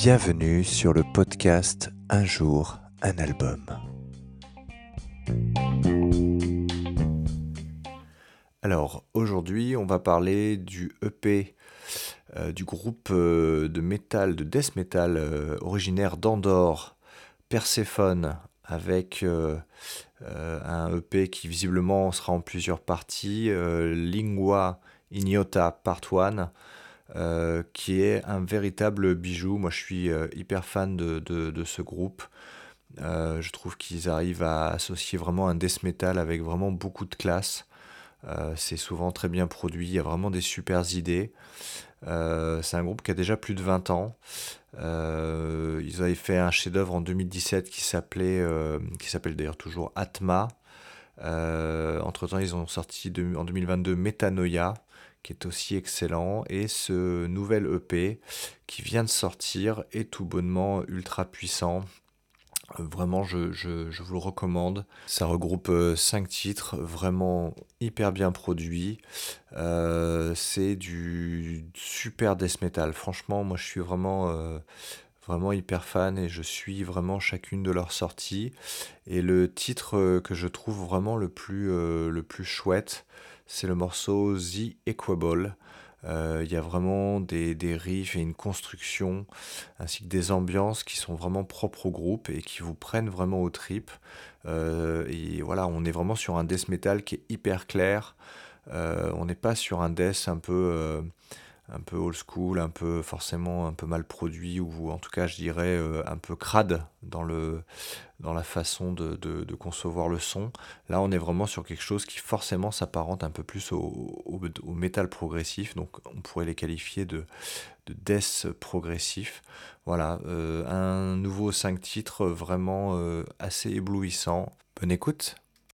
Bienvenue sur le podcast Un jour, un album. Alors aujourd'hui on va parler du EP euh, du groupe euh, de métal, de death metal euh, originaire d'Andorre, Persephone, avec un EP qui visiblement sera en plusieurs parties, Lingua Ignota Part 1, qui est un véritable bijou. Moi je suis hyper fan de, de ce groupe. je trouve qu'ils arrivent à associer vraiment un death metal avec vraiment beaucoup de classe. Euh, c'est souvent très bien produit, il y a vraiment des super idées. Euh, c'est un groupe qui a déjà plus de 20 ans. Euh, ils avaient fait un chef-d'œuvre en 2017 qui s'appelait, qui s'appelle d'ailleurs toujours Atma. entre temps, ils ont sorti en 2022 Metanoia, qui est aussi excellent, et ce nouvel EP qui vient de sortir est tout bonnement ultra puissant. Vraiment, je, je, vous le recommande. Ça regroupe 5 euh, titres, vraiment hyper bien produits. Euh, c'est du super death metal. Franchement, moi je suis vraiment, euh, vraiment hyper fan et je suis vraiment chacune de leurs sorties. Et le titre que je trouve vraiment le plus, le plus chouette, c'est le morceau The Equable. Euh, il y a vraiment des, des, riffs et une construction, ainsi que des ambiances qui sont vraiment propres au groupe et qui vous prennent vraiment aux tripes. Euh, et voilà, on est vraiment sur un death metal qui est hyper clair. Euh, on n'est pas sur un death un peu un peu old school, un peu forcément un peu mal produit, ou en tout cas je dirais euh, un peu crade dans, le, dans la façon de, de, concevoir le son. Là on est vraiment sur quelque chose qui forcément s'apparente un peu plus au, au, progressif, donc on pourrait les qualifier de, de death progressif. Voilà, euh, un nouveau 5 titres vraiment euh, assez éblouissant. Bonne écoute